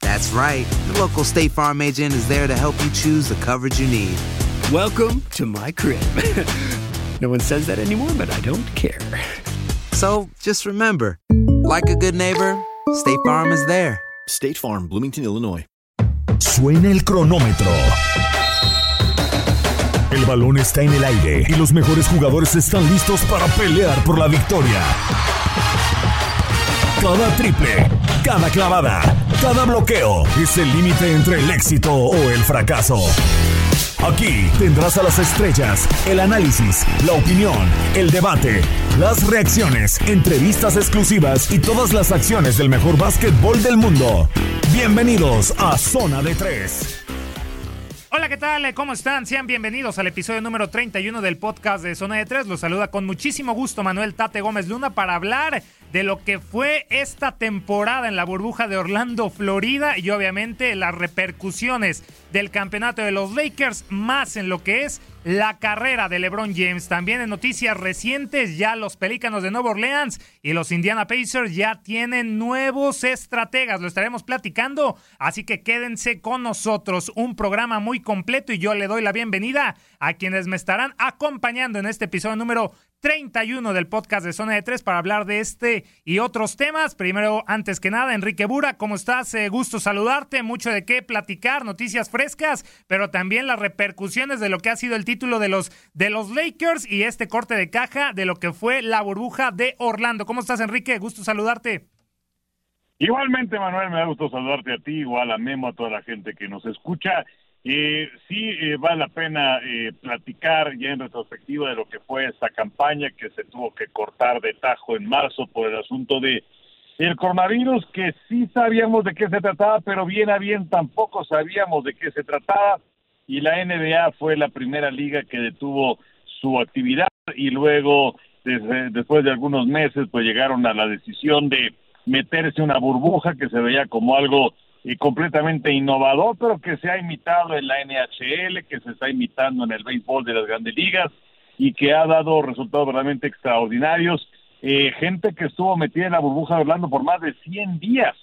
That's right. The local State Farm agent is there to help you choose the coverage you need. Welcome to my crib. no one says that anymore, but I don't care. So just remember, like a good neighbor, State Farm is there. State Farm, Bloomington, Illinois. Suena el cronómetro. El balón está en el aire y los mejores jugadores están listos para pelear por la victoria. Cada triple, cada clavada, cada bloqueo es el límite entre el éxito o el fracaso. Aquí tendrás a las estrellas, el análisis, la opinión, el debate, las reacciones, entrevistas exclusivas y todas las acciones del mejor básquetbol del mundo. Bienvenidos a Zona de Tres. Hola, ¿qué tal? ¿Cómo están? Sean bienvenidos al episodio número 31 del podcast de Zona de Tres. Los saluda con muchísimo gusto Manuel Tate Gómez Luna para hablar de lo que fue esta temporada en la burbuja de Orlando, Florida y obviamente las repercusiones del campeonato de los Lakers, más en lo que es la carrera de LeBron James. También en noticias recientes, ya los Pelícanos de Nueva Orleans y los Indiana Pacers ya tienen nuevos estrategas. Lo estaremos platicando, así que quédense con nosotros. Un programa muy completo y yo le doy la bienvenida a quienes me estarán acompañando en este episodio número 31 del podcast de Zona de Tres para hablar de este y otros temas. Primero, antes que nada, Enrique Bura, ¿cómo estás? Eh, gusto saludarte, mucho de qué platicar, noticias frescas, pero también las repercusiones de lo que ha sido el título de los, de los Lakers y este corte de caja de lo que fue la burbuja de Orlando. ¿Cómo estás, Enrique? Gusto saludarte. Igualmente, Manuel, me da gusto saludarte a ti, igual a Memo, a toda la gente que nos escucha. Eh, sí eh, vale la pena eh, platicar ya en retrospectiva de lo que fue esta campaña que se tuvo que cortar de tajo en marzo por el asunto de el coronavirus, que sí sabíamos de qué se trataba, pero bien a bien tampoco sabíamos de qué se trataba. Y la NBA fue la primera liga que detuvo su actividad y luego desde- después de algunos meses pues llegaron a la decisión de meterse una burbuja que se veía como algo eh, completamente innovador, pero que se ha imitado en la NHL, que se está imitando en el béisbol de las grandes ligas y que ha dado resultados realmente extraordinarios. Eh, gente que estuvo metida en la burbuja de Orlando por más de 100 días,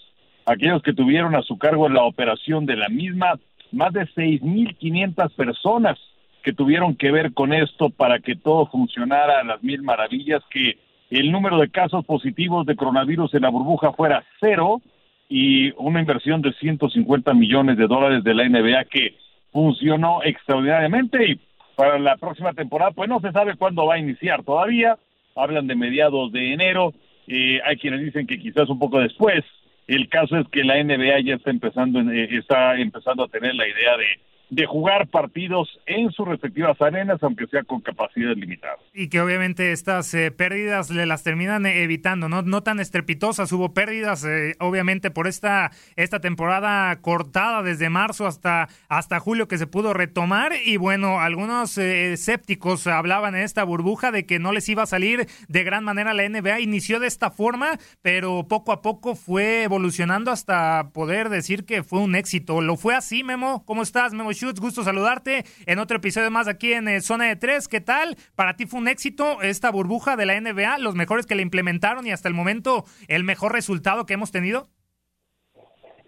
aquellos que tuvieron a su cargo la operación de la misma, más de 6.500 personas que tuvieron que ver con esto para que todo funcionara a las mil maravillas, que el número de casos positivos de coronavirus en la burbuja fuera cero y una inversión de 150 millones de dólares de la NBA que funcionó extraordinariamente y para la próxima temporada pues no se sabe cuándo va a iniciar todavía, hablan de mediados de enero, eh, hay quienes dicen que quizás un poco después, el caso es que la NBA ya está empezando, eh, está empezando a tener la idea de de jugar partidos en sus respectivas arenas, aunque sea con capacidad limitada. Y que obviamente estas eh, pérdidas le las terminan evitando, ¿no? No tan estrepitosas, hubo pérdidas eh, obviamente por esta, esta temporada cortada desde marzo hasta, hasta julio que se pudo retomar y bueno, algunos eh, escépticos hablaban en esta burbuja de que no les iba a salir de gran manera la NBA, inició de esta forma, pero poco a poco fue evolucionando hasta poder decir que fue un éxito. ¿Lo fue así, Memo? ¿Cómo estás, Memo Gusto saludarte en otro episodio más aquí en Zona de Tres. ¿Qué tal? Para ti fue un éxito esta burbuja de la NBA, los mejores que le implementaron y hasta el momento el mejor resultado que hemos tenido.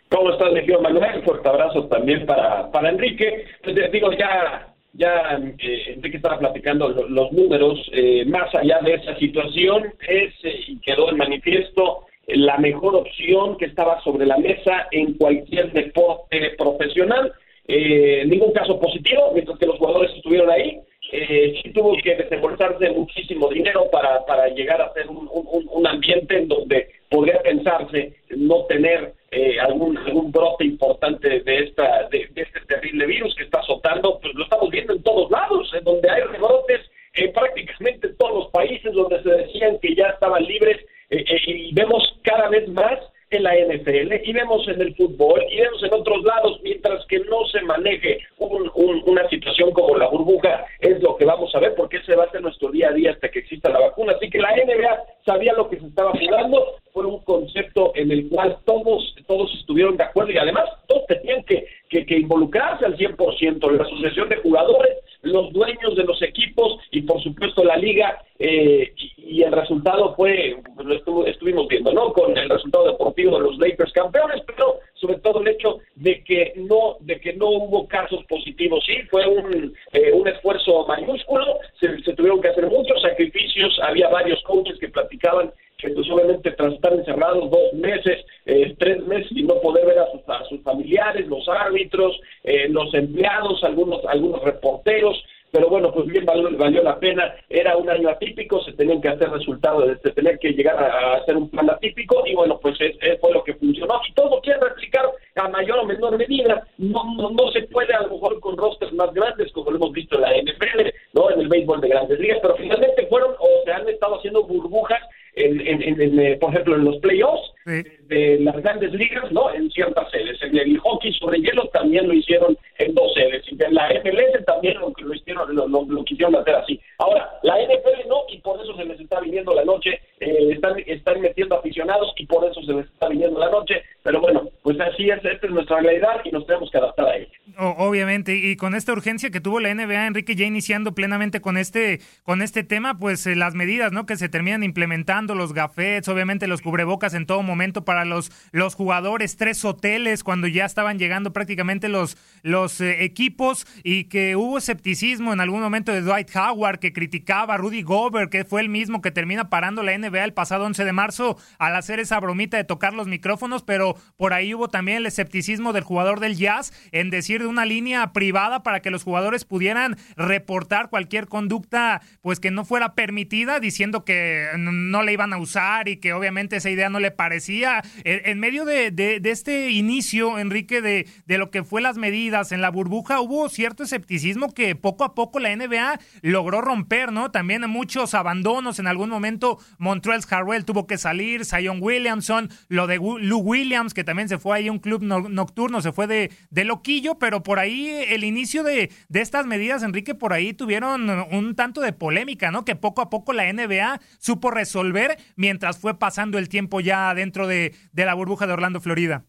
¿Cómo estás, Miguel Manuel? Fuerte abrazo también para, para Enrique. Pues, digo, ya, ya eh, Enrique estaba platicando los, números. Eh, más allá de esa situación, es eh, y quedó en manifiesto la mejor opción que estaba sobre la mesa en cualquier deporte profesional. Ningún caso positivo, mientras que los jugadores estuvieron ahí. Eh, sí tuvo que desembolsarse muchísimo dinero para, para llegar a ser un, un, ambiente en donde podría pensarse no tener eh, algún, algún brote importante de, esta, de, este terrible virus que está azotando, pues lo estamos viendo en todos lados, en donde hay rebrotes en prácticamente todos los países donde se decían que ya estaban libres eh, eh, y vemos cada vez más en la NFL y vemos en el fútbol y vemos en otros lados, mientras que no se maneje una situación como la burbuja, es lo que vamos a ver, porque ese va a ser nuestro día a día hasta que exista la vacuna. Así que la NBA sabía lo que se estaba jugando, fue un concepto en el cual todos, todos estuvieron de acuerdo y además todos tenían que, que, que involucrarse al 100%, la asociación de jugadores, los dueños de los equipos y por supuesto la liga eh, y, el resultado fue, lo estuvimos viendo, ¿no? Con el resultado deportivo de los Lakers campeones, pero sobre todo el hecho de que no, de que no hubo casos positivos, sí, fue un, eh, un esfuerzo mayúsculo, se, se tuvieron que hacer muchos sacrificios, había varios coaches que platicaban que pues obviamente tras estar encerrados dos meses, eh, tres meses y no poder ver a sus, a sus familiares, los árbitros, eh, los empleados, algunos, algunos reporteros, pero bueno, pues bien valió, valió, la pena, era un año atípico, se tenían que hacer resultados, se tenía que llegar a, hacer un plan atípico y bueno, pues es, fue lo que funcionó. Y todo quiere replicar a mayor o menor medida, no, no, no, se puede a lo mejor con rosters más grandes como lo hemos visto en la NFL, ¿no? en el béisbol de grandes ligas, pero finalmente fueron o se han estado haciendo burbujas en, en, eh, por ejemplo, en los playoffs de las grandes ligas, ¿no? En ciertas sedes. En el hockey sobre hielo también lo hicieron en dos sedes. Y en la MLS también lo, hicieron, lo, lo, quisieron hacer así. Ahora, la NFL no, y por eso se les está viniendo la noche. Eh, están, están metiendo aficionados y por eso se les está viniendo la noche. Pero bueno, pues así es, esta es nuestra realidad y nos tenemos que adaptar a ella. Obviamente, y con esta urgencia que tuvo la NBA, Enrique, ya iniciando plenamente con este, con este tema, pues eh, las medidas, ¿no? Que se terminan implementando, los gafets, obviamente los cubrebocas en todo momento para los, los jugadores, tres hoteles cuando ya estaban llegando prácticamente los, los eh, equipos y que hubo escepticismo en algún momento de Dwight Howard que criticaba a Rudy Gobert, que fue el mismo que termina parando la NBA el pasado 11 de marzo al hacer esa bromita de tocar los micrófonos, pero por ahí hubo también el escepticismo del jugador del Jazz en decir de una línea privada para que los jugadores pudieran reportar cualquier conducta pues que no fuera permitida, diciendo que no le iban a usar y que obviamente esa idea no le parecía. En, medio de, de, este inicio, Enrique, de, de lo que fue las medidas en la burbuja, hubo cierto escepticismo que poco a poco la NBA logró romper, ¿no? También muchos abandonos. En algún momento Montrell Harrell tuvo que salir, Zion Williamson, lo de Lou Williams que también se fue ahí a un club nocturno, se fue de, de loquillo, pero por ahí el inicio de, de estas medidas, Enrique, por ahí tuvieron un tanto de polémica, ¿no? Que poco a poco la NBA supo resolver mientras fue pasando el tiempo ya dentro de, de la burbuja de Orlando, Florida.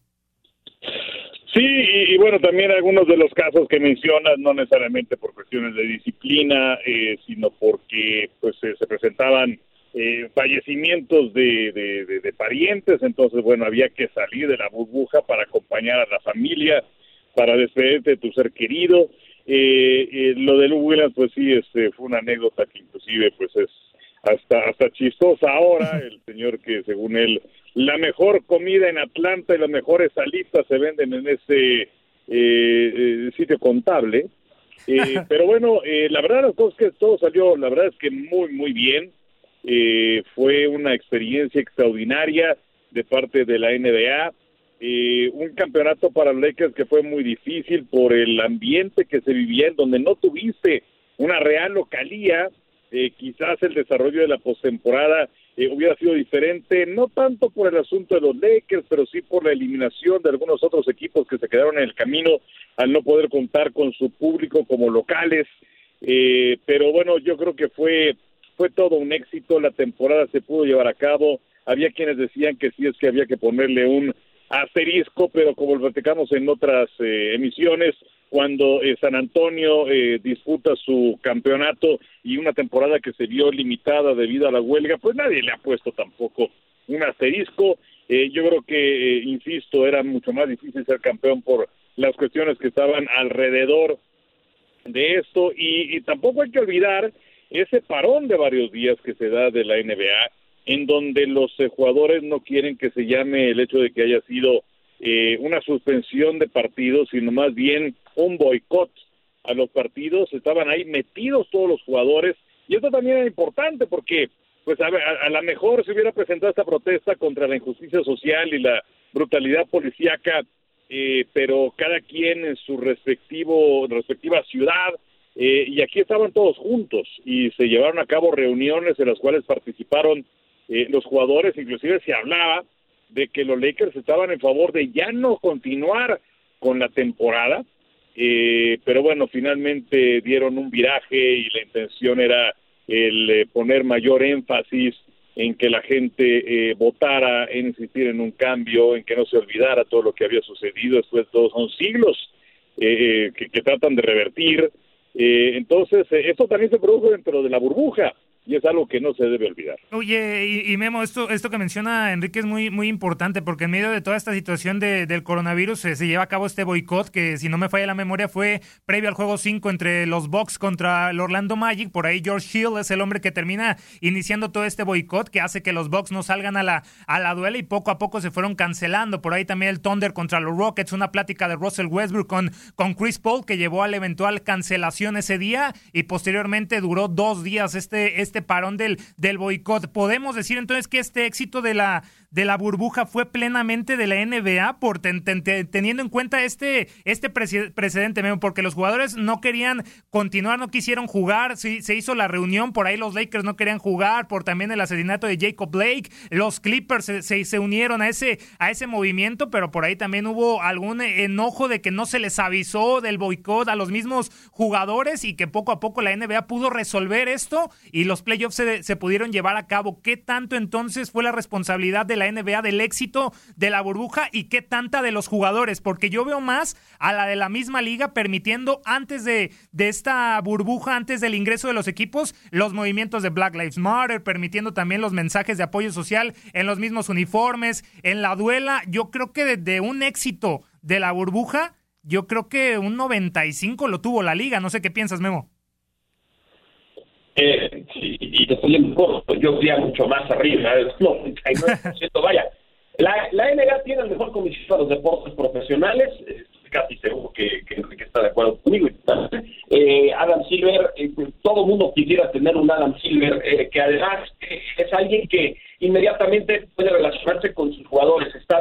Sí, y, bueno, también algunos de los casos que mencionas, no necesariamente por cuestiones de disciplina, eh, sino porque pues se presentaban eh, fallecimientos de, de, parientes, entonces bueno, había que salir de la burbuja para acompañar a la familia, para despedirte de tu ser querido. Eh, eh, lo de Lou Williams, pues sí, este, fue una anécdota que inclusive pues es hasta, hasta chistosa ahora, el señor que según él, la mejor comida en Atlanta y las mejores salitas se venden en ese eh, sitio contable. pero bueno, la verdad es que todo salió, la verdad es que muy, muy bien. Eh, fue una experiencia extraordinaria de parte de la NBA. Eh, un campeonato para los Lakers que fue muy difícil por el ambiente que se vivía, en donde no tuviste una real localía, eh, quizás el desarrollo de la postemporada eh, hubiera sido diferente, no tanto por el asunto de los Lakers, pero sí por la eliminación de algunos otros equipos que se quedaron en el camino al no poder contar con su público como locales. Eh, pero bueno, yo creo que fue fue todo un éxito, la temporada se pudo llevar a cabo, había quienes decían que sí es que había que ponerle un asterisco, pero como lo platicamos en otras eh, emisiones, cuando eh, San Antonio eh, disputa su campeonato y una temporada que se vio limitada debido a la huelga, pues nadie le ha puesto tampoco un asterisco. yo creo que, insisto, era mucho más difícil ser campeón por las cuestiones que estaban alrededor de esto y tampoco hay que olvidar ese parón de varios días que se da de la NBA en donde los eh, jugadores no quieren que se llame el hecho de que haya sido eh, una suspensión de partidos, sino más bien un boicot a los partidos. Estaban ahí metidos todos los jugadores y esto también era importante porque pues a, a, lo mejor se hubiera presentado esta protesta contra la injusticia social y la brutalidad policíaca, eh, pero cada quien en su respectivo respectiva ciudad y aquí estaban todos juntos y se llevaron a cabo reuniones en las cuales participaron eh, los jugadores, inclusive se hablaba de que los Lakers estaban en favor de ya no continuar con la temporada, eh, pero bueno, finalmente dieron un viraje y la intención era el eh, poner mayor énfasis en que la gente votara, en insistir en un cambio, en que no se olvidara todo lo que había sucedido después de todos son siglos que, que, tratan de revertir. entonces, esto también se produjo dentro de la burbuja y es algo que no se debe olvidar. Oye, y, Memo, esto, esto que menciona Enrique es muy, muy importante porque en medio de toda esta situación de, del coronavirus se, lleva a cabo este boicot que, si no me falla la memoria, fue previo al juego 5 entre los Bucks contra el Orlando Magic. Por ahí George Hill es el hombre que termina iniciando todo este boicot que hace que los Bucks no salgan a la, a la duela y poco a poco se fueron cancelando. Por ahí también el Thunder contra los Rockets, una plática de Russell Westbrook con, con Chris Paul que llevó a la eventual cancelación ese día y posteriormente duró dos días este, este este parón del, del boicot. ¿Podemos decir entonces que este éxito de la, de la burbuja fue plenamente de la NBA por teniendo en cuenta este, este precedente, porque los jugadores no querían continuar, no quisieron jugar, se hizo la reunión, por ahí los Lakers no querían jugar, por también el asesinato de Jacob Blake, los Clippers se, se, unieron a ese, a ese movimiento, pero por ahí también hubo algún enojo de que no se les avisó del boicot a los mismos jugadores y que poco a poco la NBA pudo resolver esto y los playoffs se, se pudieron llevar a cabo. ¿Qué tanto entonces fue la responsabilidad de la NBA del éxito de la burbuja y qué tanta de los jugadores, porque yo veo más a la de la misma liga permitiendo antes de, de esta burbuja, antes del ingreso de los equipos, los movimientos de Black Lives Matter, permitiendo también los mensajes de apoyo social en los mismos uniformes, en la duela. Yo creo que desde un éxito de la burbuja, yo creo que un 95 lo tuvo la liga. No sé qué piensas, Memo. Eh, sí, y te estoy yo fui mucho más arriba, no, 99%, vaya. La, la NBA tiene el mejor comisionado de los deportes profesionales, casi seguro que, que Enrique está de acuerdo conmigo. Eh, Adam Silver, eh, todo el mundo quisiera tener un Adam Silver, eh, que además es alguien que inmediatamente puede relacionarse con sus jugadores, está,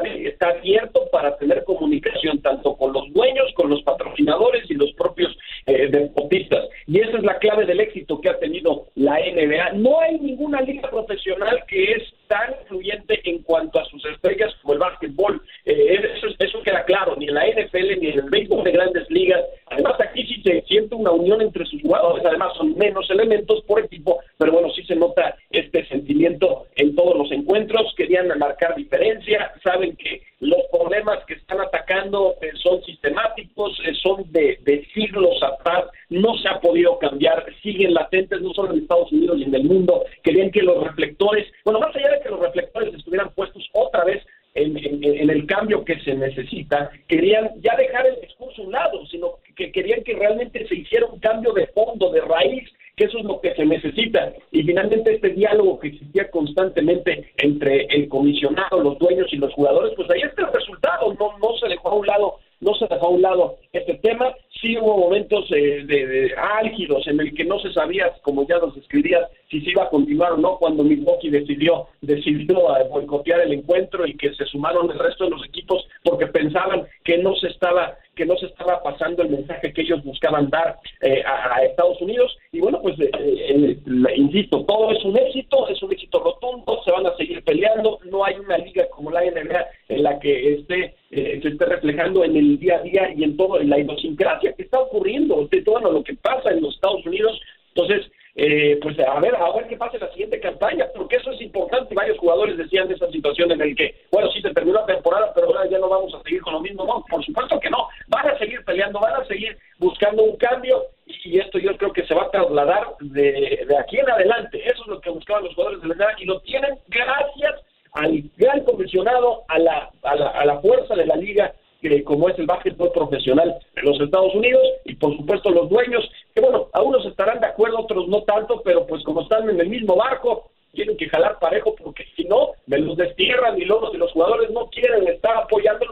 abierto para tener comunicación tanto con los dueños, con los patrocinadores y los propios eh, deportistas. Y esa es la clave del éxito que ha tenido la NBA. No hay ninguna liga profesional que es tan influyente en cuanto a sus estrellas como el básquetbol. Eh, eso, eso queda claro, ni en la NFL ni en el béisbol de grandes ligas. Además, aquí sí se siente una unión entre sus jugadores, además son menos elementos por equipo, pero bueno, sí se nota este sentimiento en todos los encuentros, querían marcar diferencia, saben que los problemas que están atacando eh, son sistemáticos, eh, son de, de siglos atrás, no se ha podido cambiar, siguen latentes no solo en Estados Unidos y en el mundo, querían que los reflectores, bueno, más allá de que los reflectores estuvieran puestos otra vez en, en, el cambio que se necesita, querían ya dejar el discurso a un lado, sino que querían que realmente se hiciera un cambio de fondo, de raíz, que eso es lo que se necesita. Y finalmente este diálogo que existía constantemente entre el comisionado, los dueños y los jugadores, pues ahí está el resultado, no, no se dejó a un lado no se dejó a un lado este tema. Sí hubo momentos eh, de, álgidos en el que no se sabía, como ya nos escribías, si se iba a continuar o no cuando Milwaukee decidió decidió boicotear el encuentro y que se sumaron el resto de los equipos porque pensaban que no se estaba que no se estaba pasando el mensaje que ellos buscaban dar eh, a, Estados Unidos. Y bueno pues eh, eh, insisto todo es un éxito es un éxito rotundo se van a seguir peleando. No hay una liga como la NBA en la que esté se esté reflejando en el día a día y en todo en la idiosincrasia que está ocurriendo de todo lo que pasa en los Estados Unidos. Entonces eh, pues a ver, a ver qué pasa en la siguiente campaña, porque eso es importante. Varios jugadores decían de esa situación en el que, bueno, sí se terminó la temporada, pero ahora ya no vamos a seguir con lo mismo. No, por supuesto que no. Van a seguir peleando, van a seguir buscando un cambio y esto yo creo que se va a trasladar de, de aquí en adelante. Eso es lo que buscaban los jugadores de la NBA y lo tienen gracias al gran comisionado, a la, a la, a la fuerza de la liga que como es el básquetbol profesional de los Estados Unidos y por supuesto los dueños, que bueno, a unos estarán de acuerdo, otros no tanto, pero pues como están en el mismo barco, tienen que jalar parejo porque si no, me los destierran y luego si los jugadores no quieren estar apoyando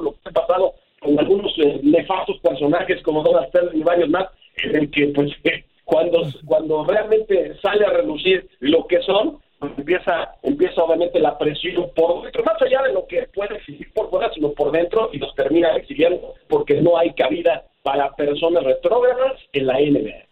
lo que ha pasado con algunos eh, nefastos personajes como Donald Sterling y varios más, en el que pues cuando, cuando realmente sale a relucir lo que son, pues empieza, empieza obviamente la presión por dentro, más allá de lo que puede existir por fuera, sino por dentro, y los termina exiliando porque no hay cabida para personas retrógradas en la NBA.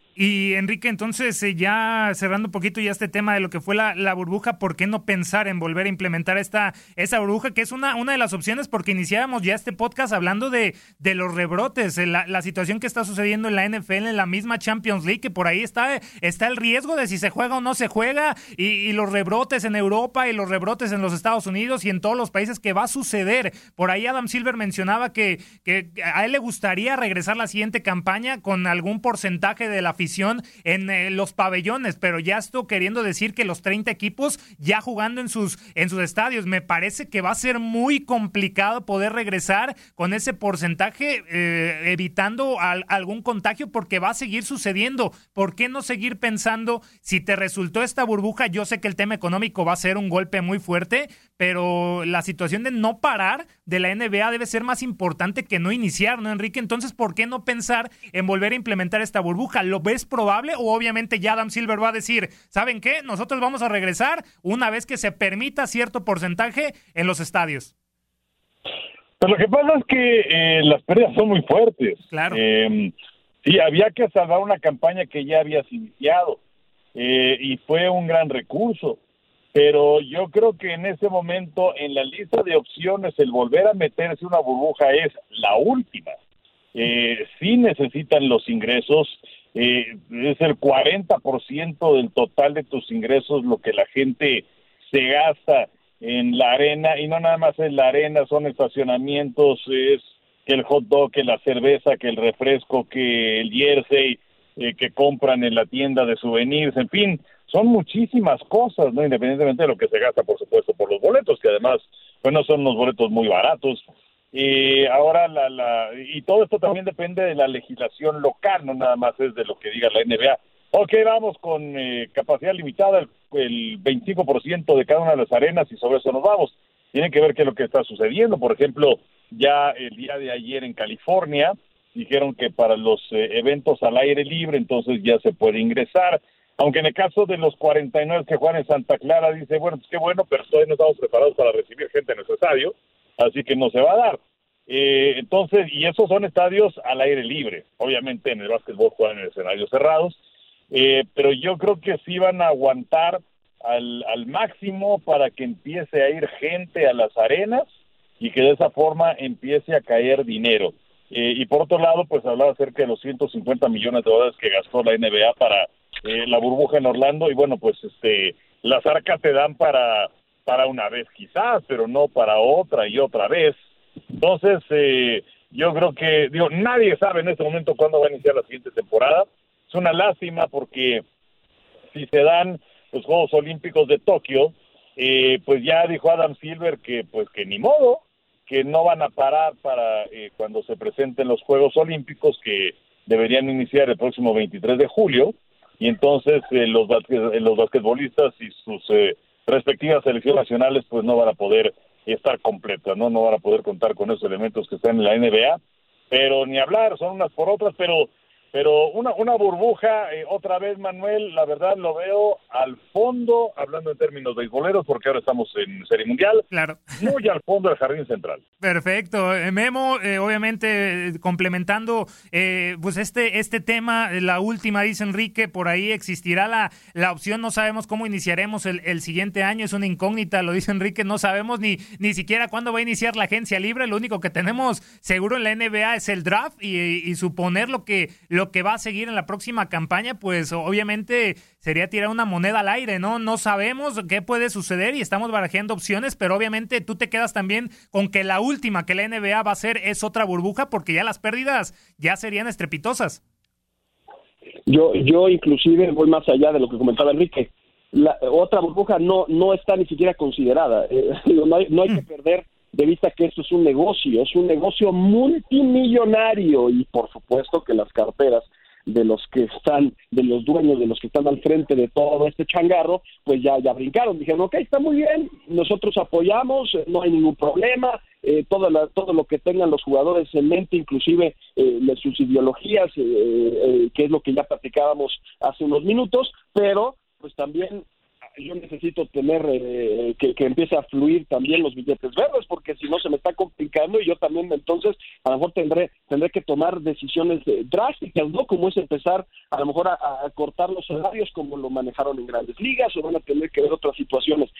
Entonces eh, ya cerrando un poquito ya este tema de lo que fue la, burbuja, ¿por qué no pensar en volver a implementar esta esa burbuja que es una, una de las opciones? Porque iniciábamos ya este podcast hablando de, de los rebrotes, la, la, situación que está sucediendo en la NFL, en la misma Champions League, que por ahí está, está el riesgo de si se juega o no se juega, y, los rebrotes en Europa y los rebrotes en los Estados Unidos y en todos los países que va a suceder. Por ahí Adam Silver mencionaba que, a él le gustaría regresar la siguiente campaña con algún porcentaje de la en eh, los pabellones, pero ya estoy queriendo decir que los 30 equipos ya jugando en sus, en sus estadios. Me parece que va a ser muy complicado poder regresar con ese porcentaje, eh, evitando algún contagio, porque va a seguir sucediendo. ¿Por qué no seguir pensando si te resultó esta burbuja? Yo sé que el tema económico va a ser un golpe muy fuerte, pero la situación de no parar de la NBA debe ser más importante que no iniciar, ¿no, Enrique? Entonces, ¿por qué no pensar en volver a implementar esta burbuja? ¿Lo ves probable o obviamente ya Adam Silver va a decir, ¿saben qué? Nosotros vamos a regresar una vez que se permita cierto porcentaje en los estadios. Pues lo que pasa es que eh, las pérdidas son muy fuertes. Claro. Eh, sí, había que salvar una campaña que ya habías iniciado eh, y fue un gran recurso. Pero yo creo que en ese momento, en la lista de opciones, el volver a meterse una burbuja es la última. Eh, sí necesitan los ingresos, eh, es el 40% del total de tus ingresos lo que la gente se gasta en la arena y no nada más en la arena, son estacionamientos, es el hot dog, que la cerveza, que el refresco, que el jersey eh, que compran en la tienda de souvenirs, en fin, son muchísimas cosas, ¿no? Independientemente de lo que se gasta, por supuesto, por los boletos, que además, pues no son unos boletos muy baratos, y ahora la, la, y todo esto también depende de la legislación local, no nada más es de lo que diga la NBA. Ok, vamos con eh, capacidad limitada, el, el 25% de cada una de las arenas y sobre eso nos vamos. Tiene que ver qué es lo que está sucediendo. Por ejemplo, ya el día de ayer en California dijeron que para los eh, eventos al aire libre entonces ya se puede ingresar. Aunque en el caso de los 49 que juegan en Santa Clara dice, bueno, pues qué bueno, pero todavía no estamos preparados para recibir gente en nuestro así que no se va a dar. Eh, entonces, y esos son estadios al aire libre. Obviamente en el básquetbol juegan en escenarios cerrados, eh, pero yo creo que sí van a aguantar al, al máximo para que empiece a ir gente a las arenas y que de esa forma empiece a caer dinero. Eh, y por otro lado, pues hablaba acerca de los 150 millones de dólares que gastó la NBA para la burbuja en Orlando y bueno, pues este las arcas te dan para para una vez quizás, pero no para otra y otra vez. Entonces, eh, yo creo que, digo, nadie sabe en este momento cuándo va a iniciar la siguiente temporada. Es una lástima porque si se dan los Juegos Olímpicos de Tokio, eh, pues ya dijo Adam Silver que pues que ni modo, que no van a parar para eh, cuando se presenten los Juegos Olímpicos que deberían iniciar el próximo 23 de julio y entonces los, los basquetbolistas y sus respectivas selecciones nacionales pues no van a poder estar completas, ¿no? No van a poder contar con esos elementos que están en la NBA, pero ni hablar, son unas por otras, pero Pero una, una burbuja, eh, otra vez, Manuel, la verdad lo veo al fondo, hablando en términos de goleros, porque ahora estamos en Serie Mundial. Claro. Muy al fondo del jardín central. Perfecto. Eh, Memo, eh, obviamente, eh, complementando eh, pues este, este tema, la última, dice Enrique, por ahí existirá la, la opción, no sabemos cómo iniciaremos el, el siguiente año, es una incógnita, lo dice Enrique, no sabemos ni, ni siquiera cuándo va a iniciar la agencia libre, lo único que tenemos seguro en la NBA es el draft y, y suponer lo que, lo que va a seguir en la próxima campaña, pues obviamente sería tirar una moneda al aire, ¿no? No sabemos qué puede suceder y estamos barajeando opciones, pero obviamente tú te quedas también con que la última que la NBA va a hacer es otra burbuja porque ya las pérdidas ya serían estrepitosas. Yo, yo inclusive voy más allá de lo que comentaba Enrique. La otra burbuja no, no está ni siquiera considerada. Eh, no, hay, no hay que perder de vista que esto es un negocio, es un negocio multimillonario y por supuesto que las carteras de los que están, de los dueños, de los que están al frente de todo este changarro, pues ya, ya brincaron, dijeron, ok, está muy bien, nosotros apoyamos, no hay ningún problema, eh, todo, la, todo lo que tengan los jugadores en mente, inclusive eh, sus ideologías, eh, eh, que es lo que ya platicábamos hace unos minutos, pero pues también yo necesito tener eh, que, empiece a fluir también los billetes verdes porque si no se me está complicando y yo también entonces a lo mejor tendré tendré que tomar decisiones eh, drásticas no como es empezar a lo mejor a, cortar los salarios como lo manejaron en grandes ligas o van a tener que ver otras situaciones.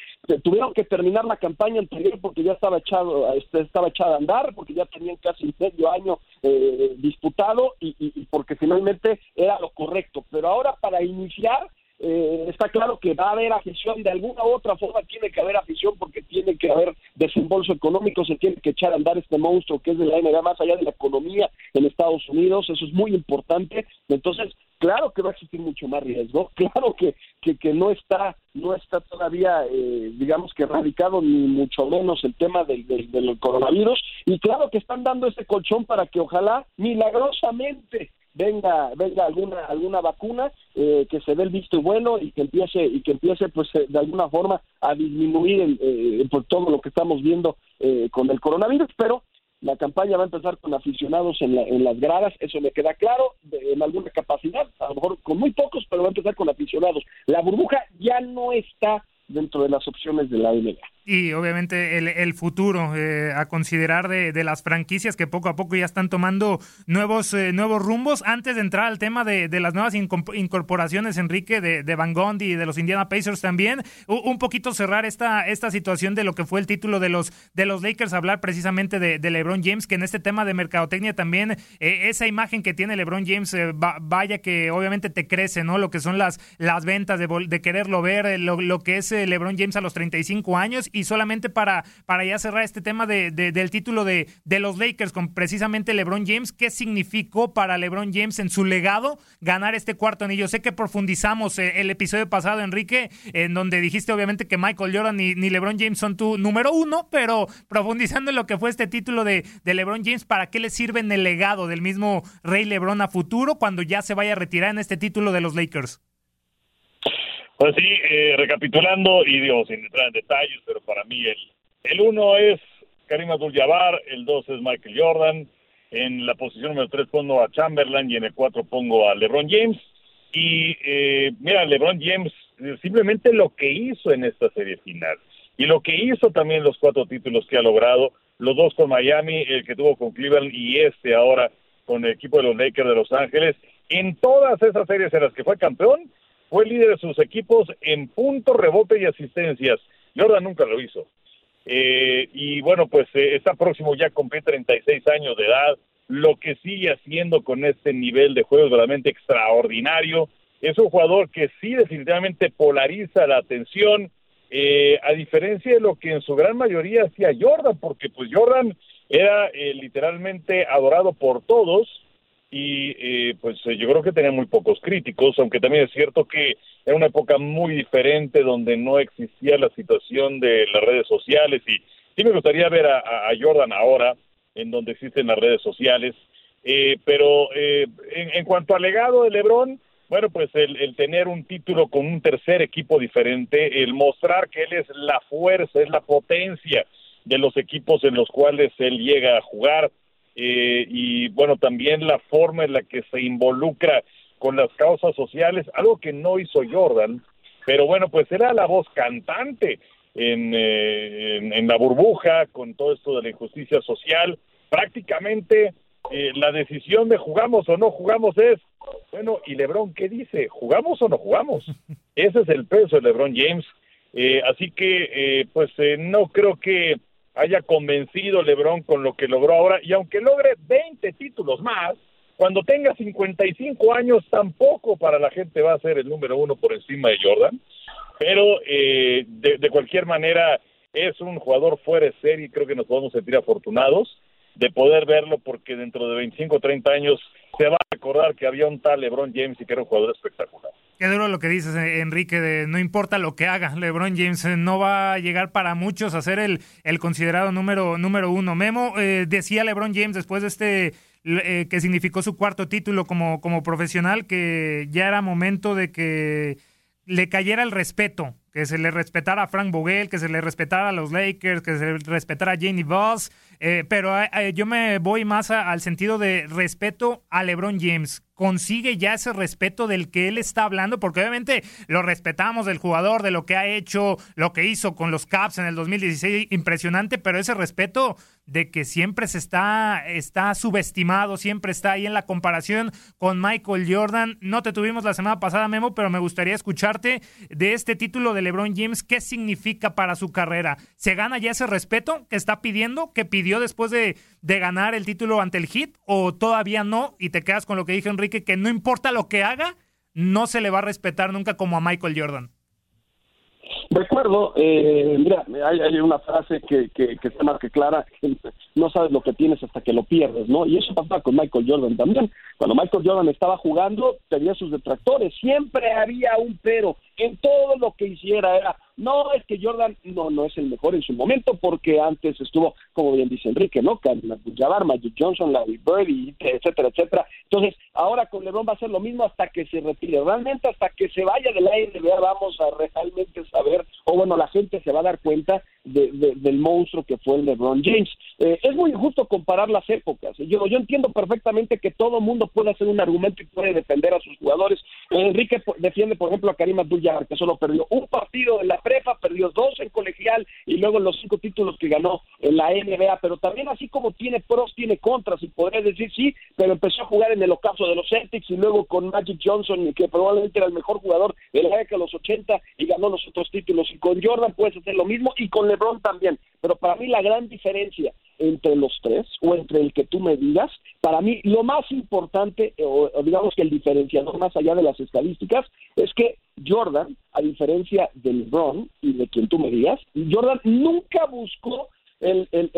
Tuvieron que terminar la campaña anterior porque ya estaba echado este, estaba echada a andar porque ya tenían casi medio año eh, disputado y, y porque finalmente era lo correcto. Pero ahora para iniciar eh, está claro que va a haber afición, de alguna u otra forma tiene que haber afición porque tiene que haber desembolso económico, se tiene que echar a andar este monstruo que es de la NBA, más allá de la economía en Estados Unidos, eso es muy importante, entonces claro que va a existir mucho más riesgo, claro que, que, que no está no está todavía, eh, digamos que erradicado ni mucho menos el tema del, del, del coronavirus. Y claro que están dando este colchón para que ojalá milagrosamente venga venga alguna alguna vacuna eh, que se dé el visto bueno y que empiece y que empiece pues eh, de alguna forma a disminuir el, eh, por todo lo que estamos viendo eh, con el coronavirus pero la campaña va a empezar con aficionados en, la, en las gradas, eso me queda claro, de, en alguna capacidad, a lo mejor con muy pocos, pero va a empezar con aficionados. La burbuja ya no está dentro de las opciones de la NBA. Y obviamente el, el futuro eh, a considerar de, de, las franquicias que poco a poco ya están tomando nuevos, eh, nuevos rumbos. Antes de entrar al tema de, de las nuevas incorporaciones, Enrique, de, de, Van Gundy y de los Indiana Pacers también, un poquito cerrar esta, esta situación de lo que fue el título de los, de los Lakers, hablar precisamente de, LeBron James, que en este tema de mercadotecnia también, eh, esa imagen que tiene LeBron James, eh, va, vaya que obviamente te crece, ¿no? Lo que son las, las ventas de, de quererlo ver, lo, lo que es LeBron James a los 35 años y solamente para, para ya cerrar este tema de, de, del título de, de los Lakers con precisamente LeBron James, ¿qué significó para LeBron James en su legado ganar este cuarto anillo? Sé que profundizamos eh, el episodio pasado, Enrique, en donde dijiste obviamente que Michael Jordan ni, ni LeBron James son tu número uno, pero profundizando en lo que fue este título de, de LeBron James, ¿para qué le sirve en el legado del mismo Rey LeBron a futuro cuando ya se vaya a retirar en este título de los Lakers? Pues sí, eh, recapitulando, y digo, sin entrar en detalles, pero para mí el, el uno es Karim Abdul-Jabbar, el dos es Michael Jordan, en la posición número tres pongo a Chamberlain y en el cuatro pongo a LeBron James. Y eh, mira, LeBron James, simplemente lo que hizo en esta serie final y lo que hizo también los cuatro títulos que ha logrado, los dos con Miami, el que tuvo con Cleveland y este ahora con el equipo de los Lakers de Los Ángeles, en todas esas series en las que fue campeón, fue líder de sus equipos en puntos, rebote y asistencias. Jordan nunca lo hizo. Eh, y bueno, pues eh, está próximo ya cumple 36 años de edad. Lo que sigue haciendo con este nivel de juego es realmente extraordinario. Es un jugador que sí definitivamente polariza la atención, eh, a diferencia de lo que en su gran mayoría hacía Jordan, porque pues Jordan era eh, literalmente adorado por todos, y eh, pues yo creo que tenía muy pocos críticos, aunque también es cierto que era una época muy diferente donde no existía la situación de las redes sociales y sí me gustaría ver a, a Jordan ahora en donde existen las redes sociales, eh, pero eh, en, en, cuanto al legado de Lebron, bueno, pues el, el, tener un título con un tercer equipo diferente, el mostrar que él es la fuerza, es la potencia de los equipos en los cuales él llega a jugar, eh, y bueno, también la forma en la que se involucra con las causas sociales, algo que no hizo Jordan, pero bueno, pues era la voz cantante en, eh, en, la burbuja con todo esto de la injusticia social. Prácticamente eh, la decisión de jugamos o no jugamos es, bueno, ¿y Lebron qué dice? ¿Jugamos o no jugamos? Ese es el peso de Lebron James. Eh, así que, pues no creo que haya convencido Lebron con lo que logró ahora, y aunque logre 20 títulos más, cuando tenga 55 años tampoco para la gente va a ser el número uno por encima de Jordan, pero eh, de, cualquier manera es un jugador fuera de serie, creo que nos podemos sentir afortunados de poder verlo porque dentro de 25 o 30 años se va a recordar que había un tal LeBron James y que era un jugador espectacular. Qué duro lo que dices, eh, Enrique, de no importa lo que haga, LeBron James eh, no va a llegar para muchos a ser el, el considerado número, número uno. Memo, decía LeBron James después de este eh, que significó su cuarto título como, como profesional, que ya era momento de que le cayera el respeto, que se le respetara a Frank Vogel, que se le respetara a los Lakers, que se le respetara a Jenny Voss, eh, pero eh, yo me voy más al sentido de respeto a LeBron James. Consigue ya ese respeto del que él está hablando, porque obviamente lo respetamos del jugador, de lo que ha hecho, lo que hizo con los Caps en el 2016, impresionante, pero ese respeto de que siempre se está, está subestimado, siempre está ahí en la comparación con Michael Jordan. No te tuvimos la semana pasada, Memo, pero me gustaría escucharte de este título de LeBron James, ¿qué significa para su carrera? ¿Se gana ya ese respeto que está pidiendo, que pidió después de, de ganar el título ante el Hit, o todavía no? Y te quedas con lo que dije Enrique que no importa lo que haga, no se le va a respetar nunca como a Michael Jordan. Recuerdo, eh, mira, hay, una frase que, que, está más que clara, no sabes lo que tienes hasta que lo pierdes, ¿no? Y eso pasa con Michael Jordan también. Cuando Michael Jordan estaba jugando, tenía sus detractores, siempre había un pero en todo lo que hiciera, era no, es que Jordan no, no es el mejor en su momento porque antes estuvo, como bien dice Enrique, ¿no? Jabbar, Magic Johnson, Larry Bird, etcétera, etcétera. Entonces, ahora con LeBron va a ser lo mismo hasta que se retire. Realmente hasta que se vaya de la NBA vamos a realmente saber, o bueno, la gente se va a dar cuenta de, del monstruo que fue el LeBron James. Eh, es muy injusto comparar las épocas. Yo, yo entiendo perfectamente que todo mundo puede hacer un argumento y puede defender a sus jugadores. Enrique defiende, por ejemplo, a Karim Abdul-Jabbar, que solo perdió un partido en la prepa, perdió dos en colegial y luego los cinco títulos que ganó en la NBA, pero también así como tiene pros, tiene contras y podría decir sí, pero empezó a jugar en el ocaso de los Celtics y luego con Magic Johnson, que probablemente era el mejor jugador de la década de los 80 y ganó los otros títulos y con Jordan puedes hacer lo mismo y con LeBron también, pero para mí la gran diferencia entre los tres o entre el que tú me digas, para mí lo más importante, o, digamos que el diferenciador más allá de las estadísticas, es que Jordan, a diferencia de LeBron y de quien tú me digas, Jordan nunca buscó el, el,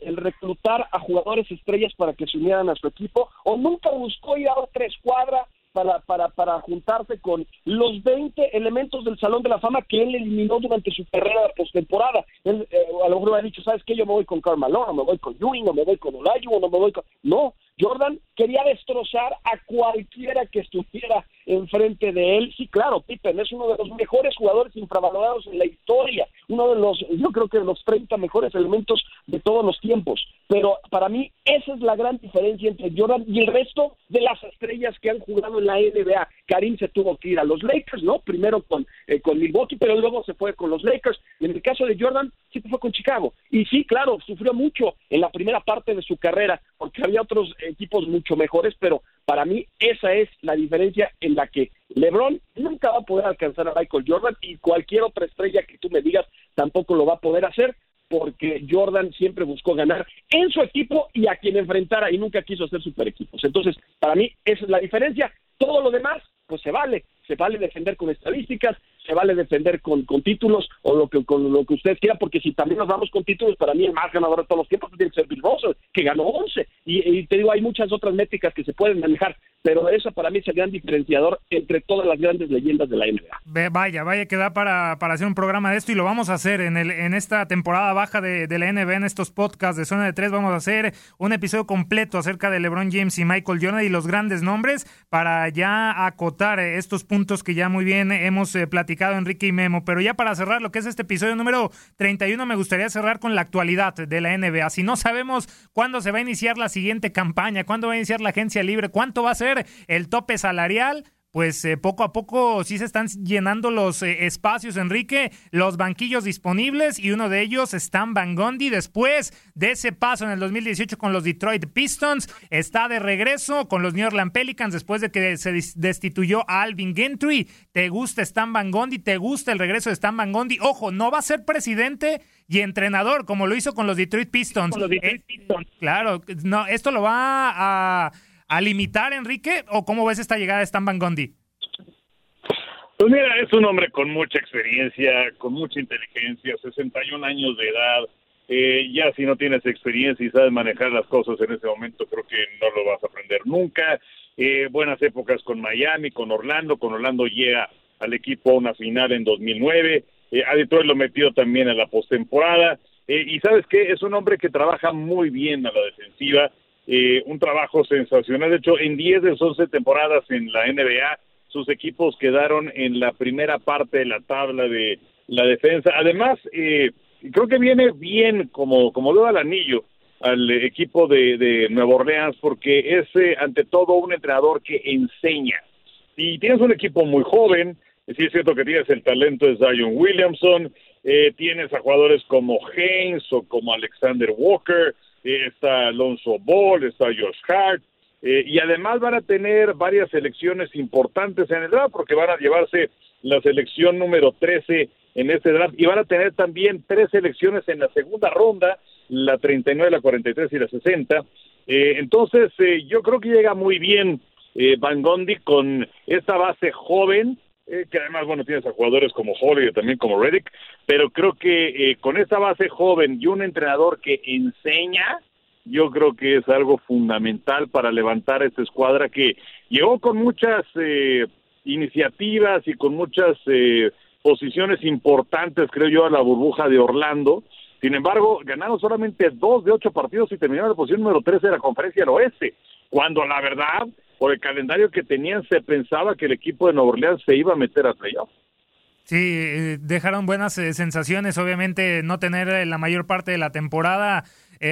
el, reclutar a jugadores estrellas para que se unieran a su equipo o nunca buscó ir a otra escuadra para, para, para juntarse con los 20 elementos del Salón de la Fama que él eliminó durante su carrera postemporada. Él eh, a lo mejor ha dicho, ¿sabes qué? Yo me voy con Carmelo, no me voy con Ewing, no me voy con Olajuwon, no me voy con... No, Jordan quería destrozar a cualquiera que estuviera enfrente de él. Sí, claro, Pippen es uno de los mejores jugadores infravalorados en la historia, uno de los, yo creo que de los 30 mejores elementos de todos los tiempos. Pero para mí esa es la gran diferencia entre Jordan y el resto de las estrellas que han jugado en la NBA. Karim se tuvo que ir a los Lakers, ¿no? Primero con, eh, con Milwaukee, pero luego se fue con los Lakers. En el caso de Jordan, sí fue con Chicago. Y sí, claro, sufrió mucho en la primera parte de su carrera, porque había otros equipos mucho mejores, pero para mí esa es la diferencia en la que LeBron nunca va a poder alcanzar a Michael Jordan y cualquier otra estrella que tú me digas tampoco lo va a poder hacer porque Jordan siempre buscó ganar en su equipo y a quien enfrentara y nunca quiso hacer super equipos. Entonces, para mí esa es la diferencia. Todo lo demás, pues se vale, se vale defender con estadísticas, se vale defender con, con títulos o lo que con lo que ustedes quieran, porque si también nos vamos con títulos, para mí el más ganador de todos los tiempos tiene que ser Bill Russell, que ganó 11. Y, te digo, hay muchas otras métricas que se pueden manejar, pero eso para mí es el gran diferenciador entre todas las grandes leyendas de la NBA. Vaya, vaya que da para, para hacer un programa de esto y lo vamos a hacer en, el, en esta temporada baja de, de la NBA, en estos podcasts de Zona de Tres, vamos a hacer un episodio completo acerca de LeBron James y Michael Jordan y los grandes nombres para ya acotar estos puntos puntos que ya muy bien hemos eh, platicado Enrique y Memo, pero ya para cerrar lo que es este episodio número 31 me gustaría cerrar con la actualidad de la NBA. Si no sabemos cuándo se va a iniciar la siguiente campaña, cuándo va a iniciar la agencia libre, cuánto va a ser el tope salarial, pues eh, poco a poco sí se están llenando los eh, espacios, Enrique, los banquillos disponibles y uno de ellos Stan Van Gundy. Después de ese paso en el 2018 con los Detroit Pistons, está de regreso con los New Orleans Pelicans después de que se destituyó a Alvin Gentry. ¿Te gusta Stan Van Gundy? ¿Te gusta el regreso de Stan Van Gundy? Ojo, no va a ser presidente y entrenador como lo hizo con los Detroit Pistons. Los Detroit eh, Pistons. claro, no, esto lo va a a limitar, Enrique? ¿O cómo ves esta llegada de Stan Van Gundy? Pues mira, es un hombre con mucha experiencia, con mucha inteligencia, 61 años de edad. Eh, ya si no tienes experiencia y sabes manejar las cosas en ese momento, creo que no lo vas a aprender nunca. Eh, buenas épocas con Miami, con Orlando. Con Orlando llega al equipo a una final en 2009. Eh, a Detroit lo metió también a la postemporada. Eh, y sabes qué, es un hombre que trabaja muy bien a la defensiva eh, un trabajo sensacional. De hecho, en 10 de 11 temporadas en la NBA, sus equipos quedaron en la primera parte de la tabla de la defensa. Además, eh, creo que viene bien como, como al anillo al equipo de, de Nueva Orleans porque es eh, ante todo un entrenador que enseña. Y tienes un equipo muy joven, sí es cierto que tienes el talento de Zion Williamson, eh, tienes a jugadores como Haynes o como Alexander Walker, eh, está Alonso Ball, está Josh Hart, eh, y además van a tener varias elecciones importantes en el draft, porque van a llevarse la selección número 13 en este draft, y van a tener también tres elecciones en la segunda ronda, la 39, la 43 y la 60. Eh, entonces, yo creo que llega muy bien Van Gondi con esta base joven, eh, que además, bueno, tienes a jugadores como Holly y también como Reddick, pero creo que eh, con esta base joven y un entrenador que enseña, yo creo que es algo fundamental para levantar esta escuadra que llegó con muchas eh, iniciativas y con muchas posiciones importantes, creo yo, a la burbuja de Orlando. Sin embargo, ganaron solamente dos de ocho partidos y terminaron la posición número 13 de la conferencia del oeste, cuando la verdad por el calendario que tenían, se pensaba que el equipo de Nueva Orleans se iba a meter a playoff. Sí, eh, dejaron buenas eh, sensaciones, obviamente no tener eh, la mayor parte de la temporada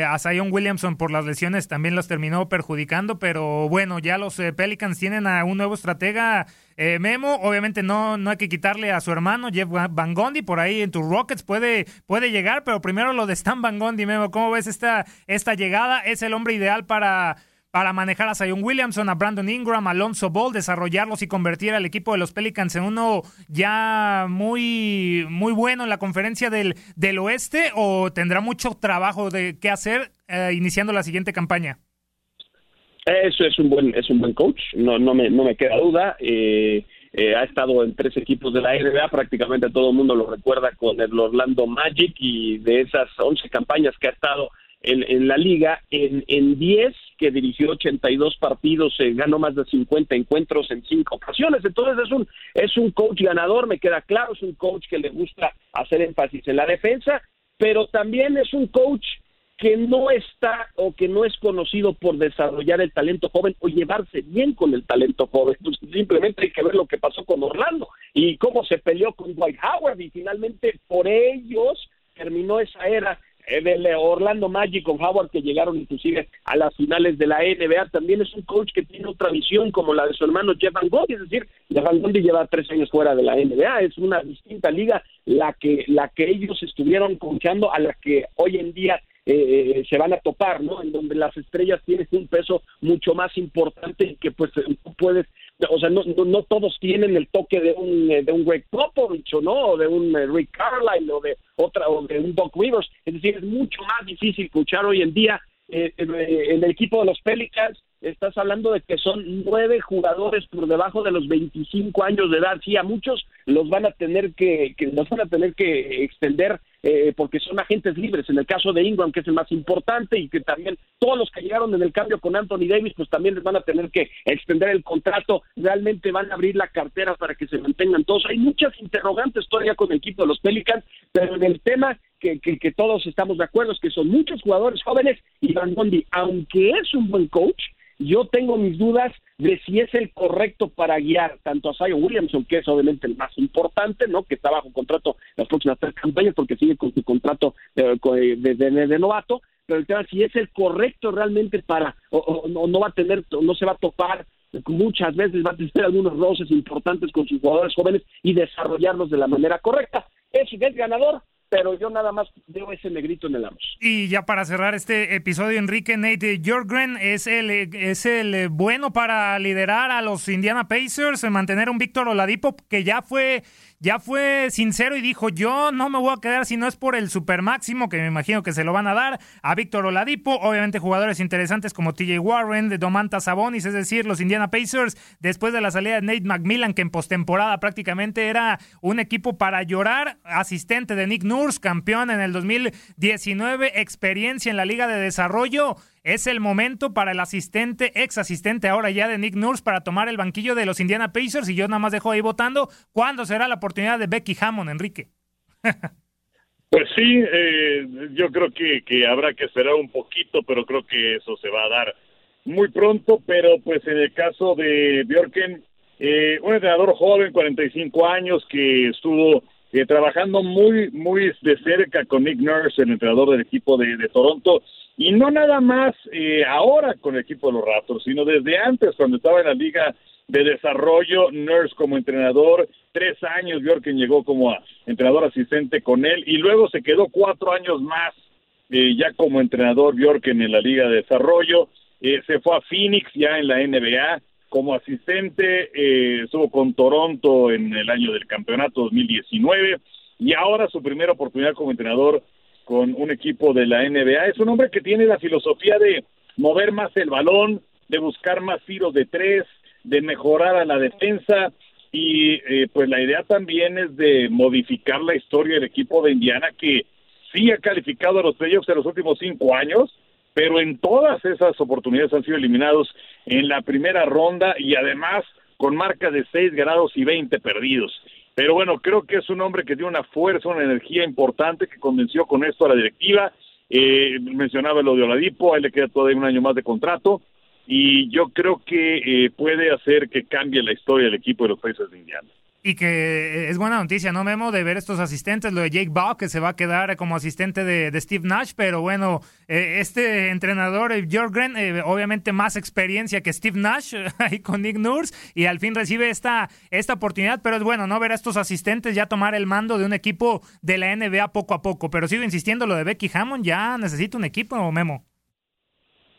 a Zion Williamson por las lesiones también los terminó perjudicando, pero bueno, ya los Pelicans tienen a un nuevo estratega, Memo, obviamente no, no hay que quitarle a su hermano Jeff Van Gondi, por ahí en tus Rockets puede, puede llegar, pero primero lo de Stan Van Gondi, Memo, ¿cómo ves esta, esta llegada? ¿Es el hombre ideal para para manejar a Zion Williamson, a Brandon Ingram, a Alonso Ball, desarrollarlos y convertir al equipo de los Pelicans en uno ya muy, muy bueno en la conferencia del, del oeste o tendrá mucho trabajo de qué hacer eh, iniciando la siguiente campaña? Eso es un buen, es un buen coach, no, no, me, no me queda duda. Eh, eh, ha estado en tres equipos de la NBA, prácticamente todo el mundo lo recuerda con el Orlando Magic y de esas 11 campañas que ha estado en, la liga, en, en 10 que dirigió 82 partidos, se ganó más de 50 encuentros en cinco ocasiones. Entonces es un, es un coach ganador, me queda claro, es un coach que le gusta hacer énfasis en la defensa, pero también es un coach que no está o que no es conocido por desarrollar el talento joven o llevarse bien con el talento joven. Pues simplemente hay que ver lo que pasó con Orlando y cómo se peleó con Dwight Howard y finalmente por ellos terminó esa era eh, del Orlando Magic con Howard que llegaron inclusive a las finales de la NBA también es un coach que tiene otra visión como la de su hermano Jeff Van Gundy es decir Jeff Van Gundy lleva tres años fuera de la NBA es una distinta liga la que la que ellos estuvieron coachando a la que hoy en día eh, eh, se van a topar, ¿no? En donde las estrellas tienen un peso mucho más importante que pues puedes, o sea, no, no, todos tienen el toque de un eh, de un Greg Popovich, ¿no? O de un Rick Carlisle o de otra o de un Doc Rivers, es decir, es mucho más difícil escuchar hoy en día en el equipo de los Pelicans estás hablando de que son nueve jugadores por debajo de los 25 años de edad. Sí, a muchos los van a tener que, que los van a tener que extender eh, porque son agentes libres. En el caso de Ingram, que es el más importante, y que también todos los que llegaron en el cambio con Anthony Davis, pues también les van a tener que extender el contrato. Realmente van a abrir la cartera para que se mantengan todos. Hay muchas interrogantes todavía con el equipo de los Pelicans, pero en el tema que, que, todos estamos de acuerdo es que son muchos jugadores jóvenes y Van Bondi, aunque es un buen coach, yo tengo mis dudas de si es el correcto para guiar tanto a Zion Williamson, que es obviamente el más importante, ¿no? Que está bajo contrato las próximas tres campañas porque sigue con su contrato eh, de, de, novato, pero el tema si es el correcto realmente para, o, no va a tener, no se va a topar muchas veces va a tener algunos roces importantes con sus jugadores jóvenes y desarrollarlos de la manera correcta. Es, es ganador, pero yo nada más veo ese negrito en el arroz. Y ya para cerrar este episodio, Enrique Nate Jorgren es el, es el bueno para liderar a los Indiana Pacers, mantener un Víctor Oladipo que ya fue ya fue sincero y dijo, yo no me voy a quedar si no es por el super máximo, que me imagino que se lo van a dar a Víctor Oladipo, obviamente jugadores interesantes como TJ Warren, de Domantas Sabonis, es decir, los Indiana Pacers, después de la salida de Nate McMillan, que en postemporada prácticamente era un equipo para llorar, asistente de Nick Nurse, campeón en el 2019, experiencia en la Liga de Desarrollo, es el momento para el asistente, ex asistente ahora ya de Nick Nurse para tomar el banquillo de los Indiana Pacers y yo nada más dejo ahí votando. ¿Cuándo será la oportunidad de Becky Hammond, Enrique? pues sí, eh, yo creo que, que habrá que esperar un poquito, pero creo que eso se va a dar muy pronto. Pero pues en el caso de Bjorken, eh, un entrenador joven, 45 años, que estuvo eh, trabajando muy, muy de cerca con Nick Nurse, el entrenador del equipo de, de Toronto y no nada más eh, ahora con el equipo de los Raptors, sino desde antes, cuando estaba en la Liga de Desarrollo, Nurse como entrenador, tres años Bjorken llegó como entrenador asistente con él y luego se quedó cuatro años más eh, ya como entrenador Bjorken en la Liga de Desarrollo, eh, se fue a Phoenix ya en la NBA como asistente, estuvo con Toronto en el año del campeonato 2019 y ahora su primera oportunidad como entrenador con un equipo de la NBA. Es un hombre que tiene la filosofía de mover más el balón, de buscar más tiros de tres, de mejorar a la defensa y eh, pues la idea también es de modificar la historia del equipo de Indiana que sí ha calificado a los playoffs en los últimos cinco años, pero en todas esas oportunidades han sido eliminados en la primera ronda y además con marca de seis ganados y veinte perdidos. Pero bueno, creo que es un hombre que tiene una fuerza, una energía importante que convenció con esto a la directiva. Eh, mencionaba lo de Oladipo, a le queda todavía un año más de contrato y yo creo que eh, puede hacer que cambie la historia del equipo de los países de Indiana. Y que es buena noticia, ¿no, Memo? De ver estos asistentes, lo de Jake Ball, que se va a quedar como asistente de, Steve Nash, pero bueno, eh, este entrenador, Jorgen, eh, obviamente más experiencia que Steve Nash, ahí con Nick Nurse, y al fin recibe esta, esta oportunidad, pero es bueno, ¿no? Ver a estos asistentes ya tomar el mando de un equipo de la NBA poco a poco, pero sigo insistiendo, lo de Becky Hammond ya necesita un equipo, Memo.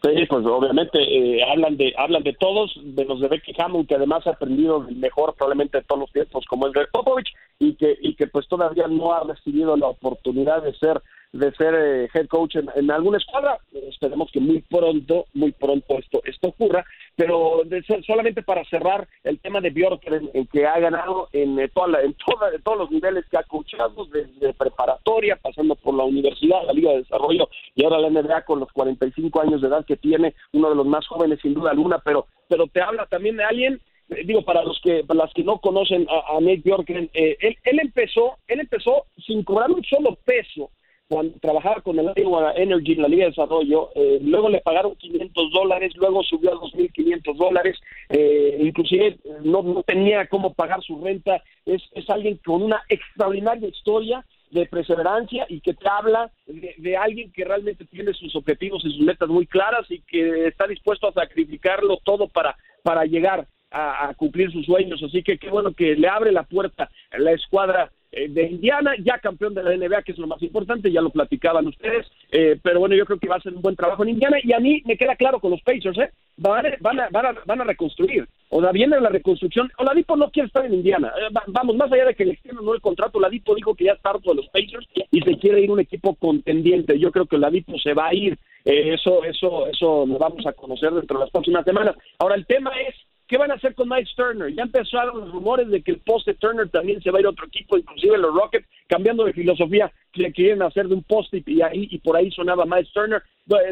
Sí, pues obviamente eh, hablan de hablan de todos, de los de Becky Hammond, que además ha aprendido mejor probablemente de todos los tiempos, como es Greg Popovich, y que, y que pues todavía no ha recibido la oportunidad de ser de ser eh, head coach en, alguna escuadra. Esperemos que muy pronto, muy pronto esto, esto ocurra. Pero solamente para cerrar el tema de Bjork, el, que ha ganado en, eh, toda en, toda, todos los niveles que ha coachado, desde preparatoria, pasando por la universidad, la Liga de Desarrollo y ahora la NBA con los 45 años de edad que tiene, uno de los más jóvenes sin duda alguna, pero, pero te habla también de alguien eh, digo para los que para las que no conocen a, a Nate Bjorken, él, él empezó él empezó sin cobrar un solo peso cuando trabajaba con el Iowa Energy en la Liga de Desarrollo, eh, luego le pagaron 500 dólares, luego subió a 2.500 dólares, eh, inclusive no, no tenía cómo pagar su renta, es, es alguien con una extraordinaria historia de perseverancia y que te habla de, alguien que realmente tiene sus objetivos y sus metas muy claras y que está dispuesto a sacrificarlo todo para, para llegar a, a cumplir sus sueños. Así que qué bueno que le abre la puerta a la escuadra eh, de Indiana, ya campeón de la NBA, que es lo más importante, ya lo platicaban ustedes, eh, pero bueno, yo creo que va a ser un buen trabajo en Indiana y a mí me queda claro con los Pacers, ¿eh? van, a, van, a, van, a, reconstruir, o sea, viene la reconstrucción, Oladipo no quiere estar en Indiana, eh, vamos, más allá de que le extiendan no el contrato, Oladipo dijo que ya está harto de los Pacers y se quiere ir un equipo contendiente, yo creo que Oladipo se va a ir, eso, eso, eso lo vamos a conocer dentro de las próximas semanas. Ahora, el tema es ¿Qué van a hacer con Mike Turner? Ya empezaron los rumores de que el poste Turner también se va a ir a otro equipo, inclusive los Rockets, cambiando de filosofía, que quieren hacer de un poste y, ahí, y por ahí sonaba Mike Turner.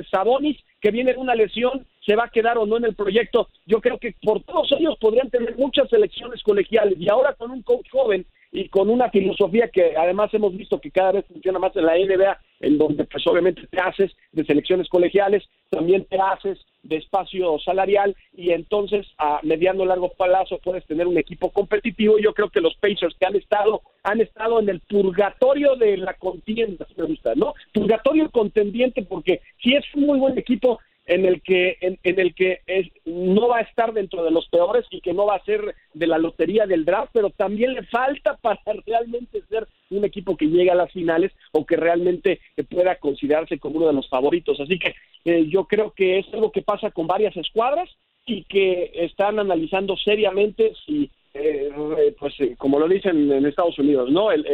Sabonis, que viene de una lesión, se va a quedar o no en el proyecto. Yo creo que por todos ellos podrían tener muchas selecciones colegiales y ahora con un coach joven y con una filosofía que además hemos visto que cada vez funciona más en la NBA, en donde pues obviamente te haces de selecciones colegiales, también te haces de espacio salarial y entonces a mediano largo plazo puedes tener un equipo competitivo. Yo creo que los Pacers que han estado han estado en el purgatorio de la contienda, me gusta, ¿no? Purgatorio contendiente porque si es un muy buen equipo en el que en, el que es, no va a estar dentro de los peores y que no va a ser de la lotería del draft, pero también le falta para realmente ser un equipo que llegue a las finales o que realmente pueda considerarse como uno de los favoritos. Así que eh, yo creo que es algo que pasa con varias escuadras y que están analizando seriamente si eh, eh, pues como lo dicen en Estados Unidos, ¿no? el,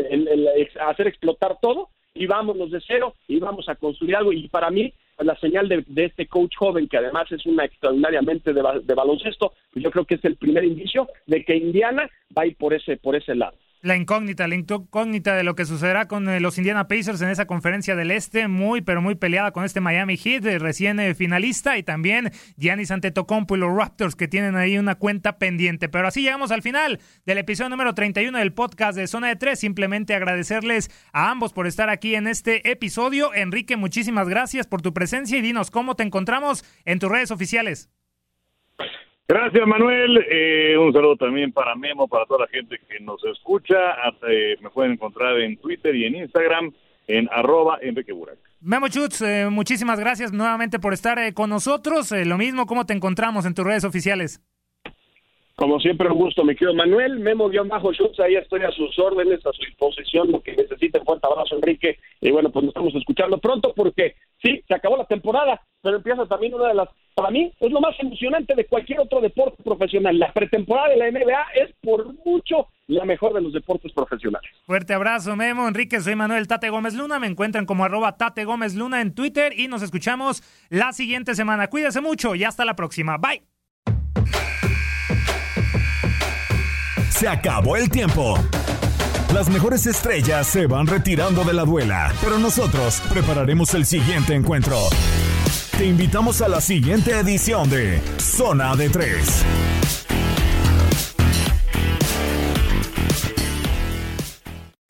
hacer explotar todo y vámonos de cero y vamos a construir algo. Y para mí, la señal de, este coach joven, que además es una extraordinariamente de, de baloncesto, pues yo creo que es el primer indicio de que Indiana va a ir por ese, por ese lado la incógnita, la incógnita de lo que sucederá con eh, los Indiana Pacers en esa conferencia del Este, muy pero muy peleada con este Miami Heat, eh, recién eh, finalista, y también Giannis Antetokounmpo y los Raptors que tienen ahí una cuenta pendiente. Pero así llegamos al final del episodio número 31 del podcast de Zona de Tres. Simplemente agradecerles a ambos por estar aquí en este episodio. Enrique, muchísimas gracias por tu presencia y dinos cómo te encontramos en tus redes oficiales. Gracias, Manuel. Eh, un saludo también para Memo, para toda la gente que nos escucha. Eh, me pueden encontrar en Twitter y en Instagram en arroba Enrique Burak. Memo Chutz, eh, muchísimas gracias nuevamente por estar con nosotros. lo mismo, ¿cómo te encontramos en tus redes oficiales? Como siempre, un gusto, mi querido Manuel. Memo-Schutz, ahí estoy a sus órdenes, a su disposición, lo que necesite. Fuerte abrazo, Enrique. Y bueno, pues nos estamos escuchando pronto porque sí, se acabó la temporada, pero empieza también una de las, para mí, es lo más emocionante de cualquier otro deporte profesional. La pretemporada de la NBA es por mucho la mejor de los deportes profesionales. Fuerte abrazo, Memo. Enrique, soy Manuel Tate Gómez Luna. Me encuentran como arroba Tate Gómez Luna en Twitter y nos escuchamos la siguiente semana. Cuídese mucho y hasta la próxima. Bye. Se acabó el tiempo. Las mejores estrellas se van retirando de la duela, pero nosotros prepararemos el siguiente encuentro. Te invitamos a la siguiente edición de Zona de Tres.